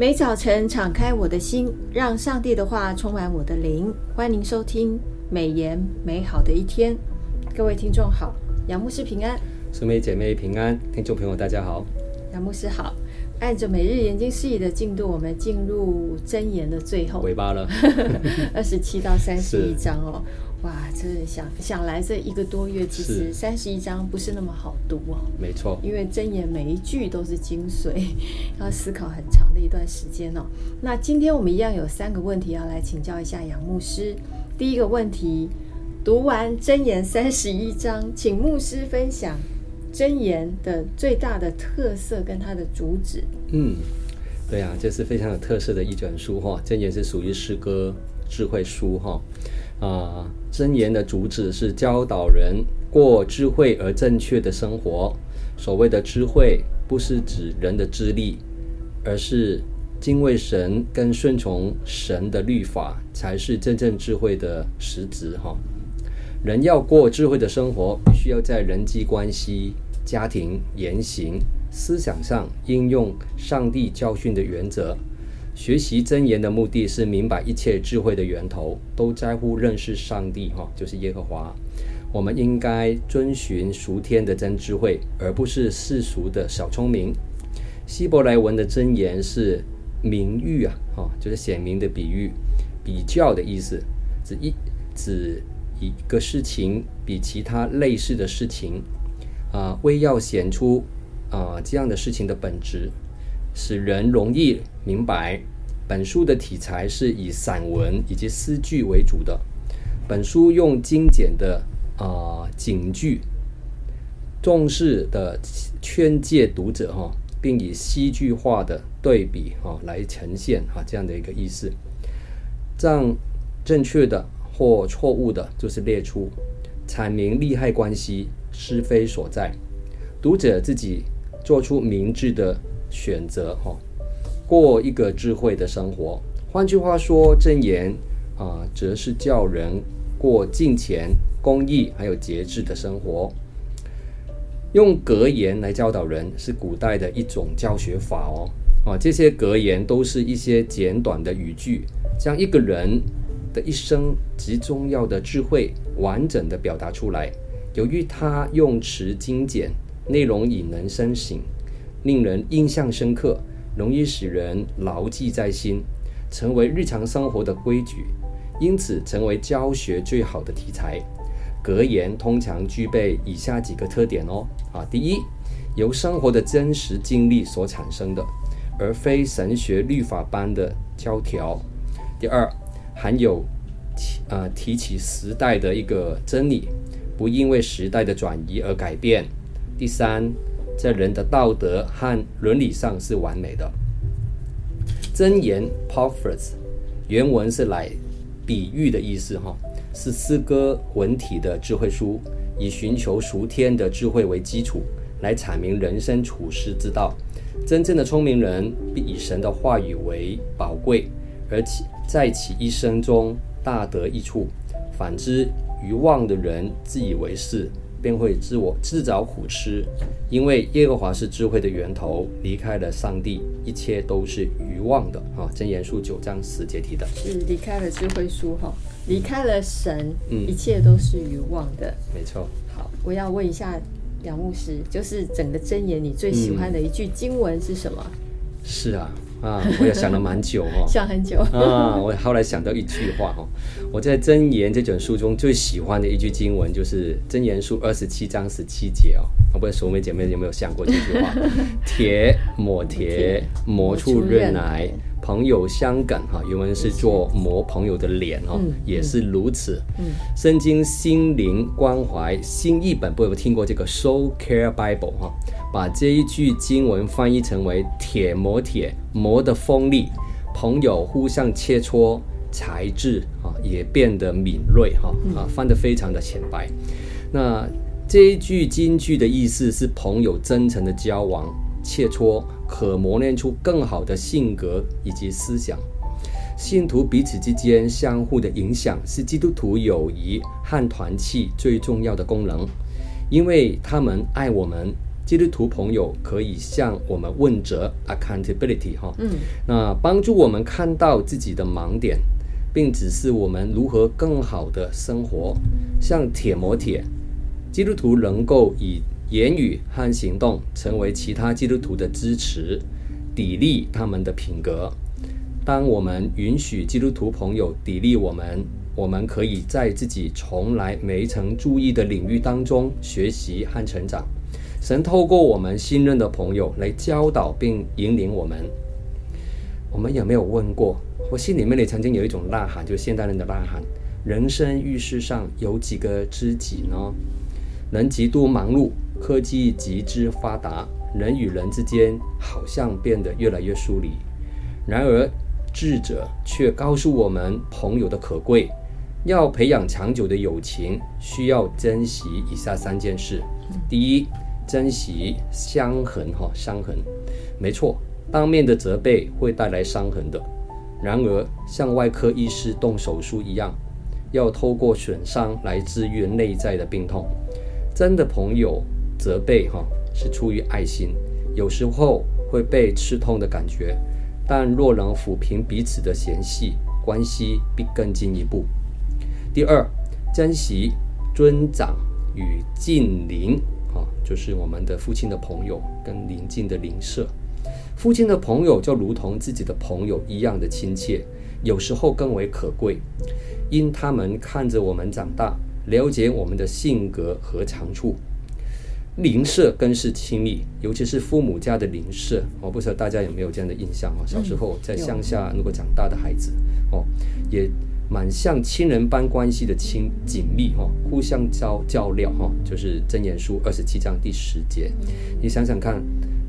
每早晨敞开我的心，让上帝的话充满我的灵。欢迎收听美言美好的一天，各位听众好，杨牧师平安，姊妹姐妹平安，听众朋友大家好，杨牧师好。按着每日研经释义的进度，我们进入真言的最后尾巴了，二十七到三十一章哦。哇，这想想来这一个多月，其实三十一章不是那么好读哦。没错，因为真言每一句都是精髓，要思考很长的一段时间哦。那今天我们一样有三个问题要来请教一下杨牧师。第一个问题，读完真言三十一章，请牧师分享真言的最大的特色跟它的主旨。嗯，对啊，这是非常有特色的一卷书哈。真言是属于诗歌智慧书哈。啊，箴言的主旨是教导人过智慧而正确的生活。所谓的智慧，不是指人的智力，而是敬畏神跟顺从神的律法，才是真正智慧的实质哈。人要过智慧的生活，必须要在人际关系、家庭、言行、思想上应用上帝教训的原则。学习真言的目的是明白一切智慧的源头，都在乎认识上帝，哈，就是耶和华。我们应该遵循属天的真智慧，而不是世俗的小聪明。希伯来文的真言是明喻啊，哈，就是显明的比喻、比较的意思，指一指一个事情比其他类似的事情，啊，为要显出啊这样的事情的本质。使人容易明白。本书的题材是以散文以及诗句为主的。本书用精简的啊、警句，重视的劝诫读者哈，并以戏剧化的对比哈来呈现哈这样的一个意思。这样正确的或错误的，就是列出阐明利害关系是非所在，读者自己做出明智的。选择哈，过一个智慧的生活。换句话说，箴言啊，则是叫人过敬虔、公义还有节制的生活。用格言来教导人，是古代的一种教学法哦。啊，这些格言都是一些简短的语句，将一个人的一生极重要的智慧完整的表达出来。由于他用词精简，内容引人深省。令人印象深刻，容易使人牢记在心，成为日常生活的规矩，因此成为教学最好的题材。格言通常具备以下几个特点哦。啊，第一，由生活的真实经历所产生的，而非神学律法般的教条。第二，含有提呃提起时代的一个真理，不因为时代的转移而改变。第三。在人的道德和伦理上是完美的。箴言 Proverbs 原文是来比喻的意思，哈，是诗歌文体的智慧书，以寻求熟天的智慧为基础，来阐明人生处世之道。真正的聪明人必以神的话语为宝贵，而且在其一生中大得益处。反之，愚妄的人自以为是。便会自我自找苦吃，因为耶和华是智慧的源头，离开了上帝，一切都是愚妄的。哈，箴言书九章十节提的，是离开了智慧书，哈，离开了神，嗯，一切都是愚妄的。没错。好，我要问一下杨牧师，就是整个箴言，你最喜欢的一句经文是什么？嗯、是啊。啊，我也想了蛮久哈、哦，想很久啊。我后来想到一句话哈，我在《真言》这本书中最喜欢的一句经文就是《真言书》二十七章十七节哦。我不知道熟妹姐妹有没有想过这句话？铁磨铁，磨出刃来。朋友相感哈，原文是做磨朋友的脸哈，也是如此。嗯，圣经心灵关怀新译本，不有听过这个 Soul Care Bible 哈？把这一句经文翻译成为“铁磨铁，磨的锋利；朋友互相切磋，才智啊也变得敏锐哈啊，翻得非常的浅白。那这一句金句的意思是朋友真诚的交往。切磋可磨练出更好的性格以及思想，信徒彼此之间相互的影响是基督徒友谊和团契最重要的功能，因为他们爱我们，基督徒朋友可以向我们问责 （accountability） 哈，嗯，那帮助我们看到自己的盲点，并指示我们如何更好的生活。像铁磨铁，基督徒能够以言语和行动成为其他基督徒的支持，砥砺他们的品格。当我们允许基督徒朋友砥砺我们，我们可以在自己从来没曾注意的领域当中学习和成长。神透过我们信任的朋友来教导并引领我们。我们有没有问过？我心里面也曾经有一种呐喊，就是现代人的呐喊：人生于世上有几个知己呢？人极度忙碌，科技极之发达，人与人之间好像变得越来越疏离。然而，智者却告诉我们朋友的可贵。要培养长久的友情，需要珍惜以下三件事。第一，珍惜伤痕哈，伤痕，没错，当面的责备会带来伤痕的。然而，像外科医师动手术一样，要透过损伤来治愈内在的病痛。真的朋友责备哈，是出于爱心，有时候会被刺痛的感觉。但若能抚平彼此的嫌隙，关系必更进一步。第二，珍惜尊长与近邻，啊，就是我们的父亲的朋友跟邻近的邻舍。父亲的朋友就如同自己的朋友一样的亲切，有时候更为可贵，因他们看着我们长大，了解我们的性格和长处。邻舍更是亲密，尤其是父母家的邻舍。我不知道大家有没有这样的印象哦？小时候在乡下如果长大的孩子，哦，也蛮像亲人般关系的亲紧密哈，互相交较量哈，就是箴言书二十七章第十节。你想想看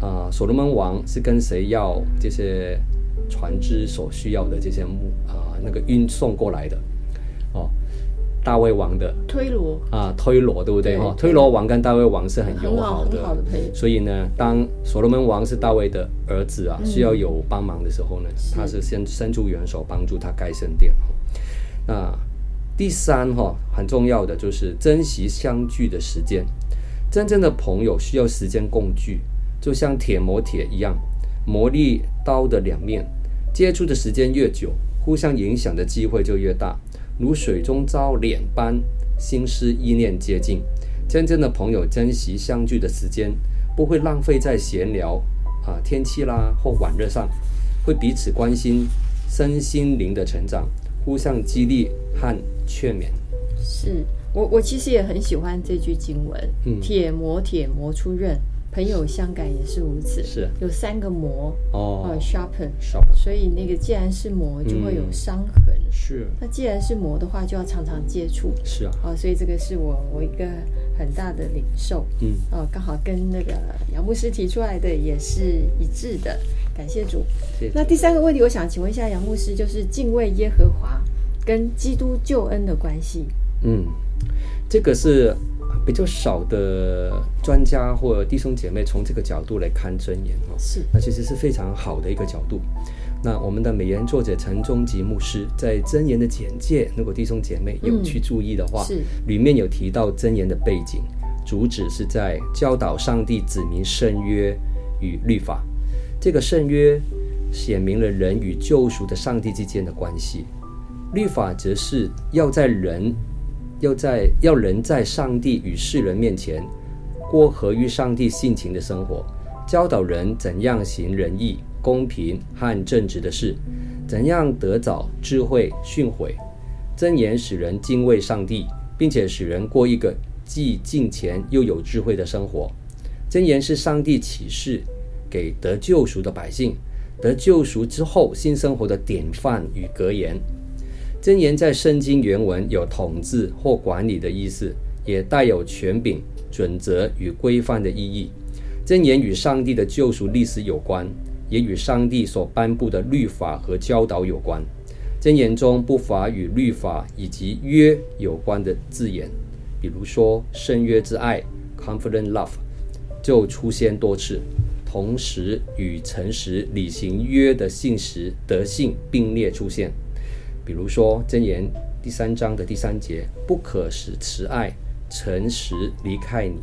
啊，所罗门王是跟谁要这些船只所需要的这些木啊那个运送过来的？哦。大卫王的推罗啊，推罗对不对哈？推罗王跟大卫王是很友好的，好的所以呢，当所罗门王是大卫的儿子啊，需要有帮忙的时候呢，嗯、他是先伸出援手帮助他盖圣殿。那第三哈，很重要的就是珍惜相聚的时间。真正的朋友需要时间共聚，就像铁磨铁一样，磨砺刀的两面，接触的时间越久，互相影响的机会就越大。如水中遭脸般，心思意念接近。真正的朋友珍惜相聚的时间，不会浪费在闲聊啊、天气啦或晚热上，会彼此关心身心灵的成长，互相激励和劝勉。是我，我其实也很喜欢这句经文：嗯、铁磨铁，磨出刃。朋友相感也是如此，是有三个磨哦，sharpen，sharpen，所以那个既然是磨，就会有伤痕。嗯、是，那既然是磨的话，就要常常接触。是啊，哦，所以这个是我我一个很大的领受。嗯，哦，刚好跟那个杨牧师提出来的也是一致的，感谢主。谢谢。那第三个问题，我想请问一下杨牧师，就是敬畏耶和华跟基督救恩的关系。嗯，这个是。比较少的专家或弟兄姐妹从这个角度来看箴言哦，是，那其实是非常好的一个角度。那我们的美言作者陈忠吉牧师在真言的简介，如果弟兄姐妹有去注意的话，是里面有提到真言的背景，主旨是在教导上帝子民圣约与律法。这个圣约显明了人与救赎的上帝之间的关系，律法则是要在人。要在要人在上帝与世人面前过合于上帝性情的生活，教导人怎样行仁义、公平和正直的事，怎样得早智慧训诲。箴言使人敬畏上帝，并且使人过一个既敬虔又有智慧的生活。箴言是上帝启示给得救赎的百姓，得救赎之后新生活的典范与格言。箴言在圣经原文有统治或管理的意思，也带有权柄、准则与规范的意义。箴言与上帝的救赎历史有关，也与上帝所颁布的律法和教导有关。箴言中不乏与律法以及约有关的字眼，比如说“圣约之爱 ”（confident love） 就出现多次，同时与诚实履行约的信实德性并列出现。比如说，箴言第三章的第三节，不可使慈爱诚实离开你，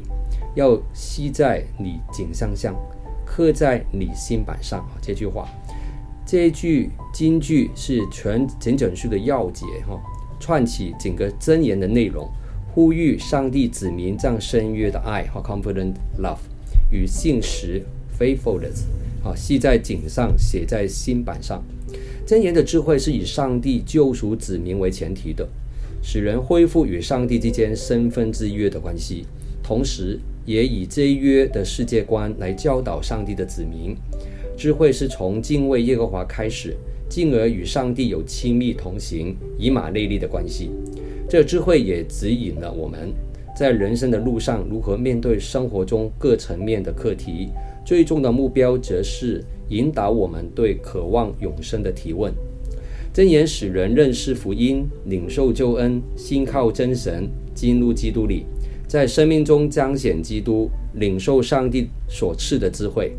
要系在你颈项上，刻在你心板上。啊这句话，这一句金句是全整卷书的要节哈，串起整个箴言的内容，呼吁上帝子民这样深约的爱和 confident love 与信实 faithfulness 啊，系在颈上，写在心板上。箴言的智慧是以上帝救赎子民为前提的，使人恢复与上帝之间身份之约的关系，同时也以这一约的世界观来教导上帝的子民。智慧是从敬畏耶和华开始，进而与上帝有亲密同行、以马内利的关系。这智慧也指引了我们在人生的路上如何面对生活中各层面的课题。最终的目标则是引导我们对渴望永生的提问。箴言使人认识福音，领受救恩，信靠真神，进入基督里，在生命中彰显基督，领受上帝所赐的智慧。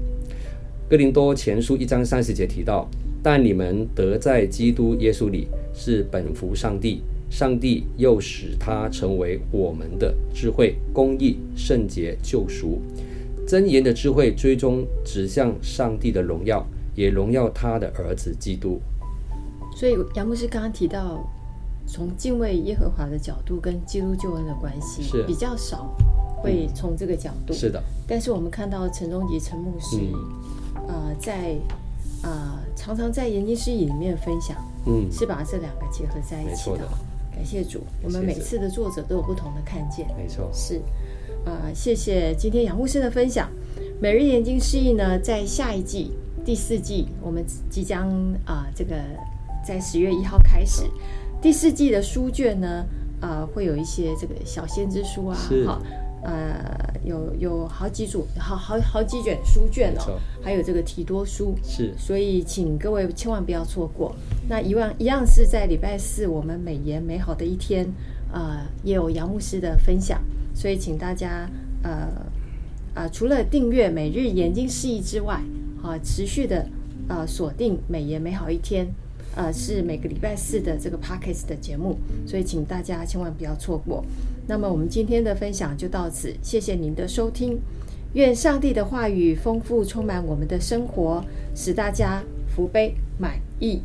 哥林多前书一章三十节提到：“但你们得在基督耶稣里，是本乎上帝，上帝又使他成为我们的智慧、公义、圣洁、救赎。”箴言的智慧最终指向上帝的荣耀，也荣耀他的儿子基督。所以杨牧师刚刚提到，从敬畏耶和华的角度跟基督救恩的关系，是比较少会从这个角度。嗯、是的。但是我们看到陈忠吉陈牧师，呃，在啊、呃、常常在研经师义里面分享，嗯，是把这两个结合在一起的。的感谢主，我们每次的作者都有不同的看见。没错，是。啊、呃，谢谢今天杨牧师的分享。每日研经释义呢，在下一季第四季，我们即将啊、呃，这个在十月一号开始第四季的书卷呢，啊、呃，会有一些这个小先知书啊，好，呃，有有好几组，好好好几卷书卷哦，还有这个提多书，是，所以请各位千万不要错过。那一万一样是在礼拜四，我们美言美好的一天，啊、呃，也有杨牧师的分享。所以，请大家呃啊、呃，除了订阅每日研经释义之外，啊，持续的呃锁定美言美好一天，呃，是每个礼拜四的这个 Podcast 的节目，所以请大家千万不要错过。那么，我们今天的分享就到此，谢谢您的收听。愿上帝的话语丰富充满我们的生活，使大家福杯满溢。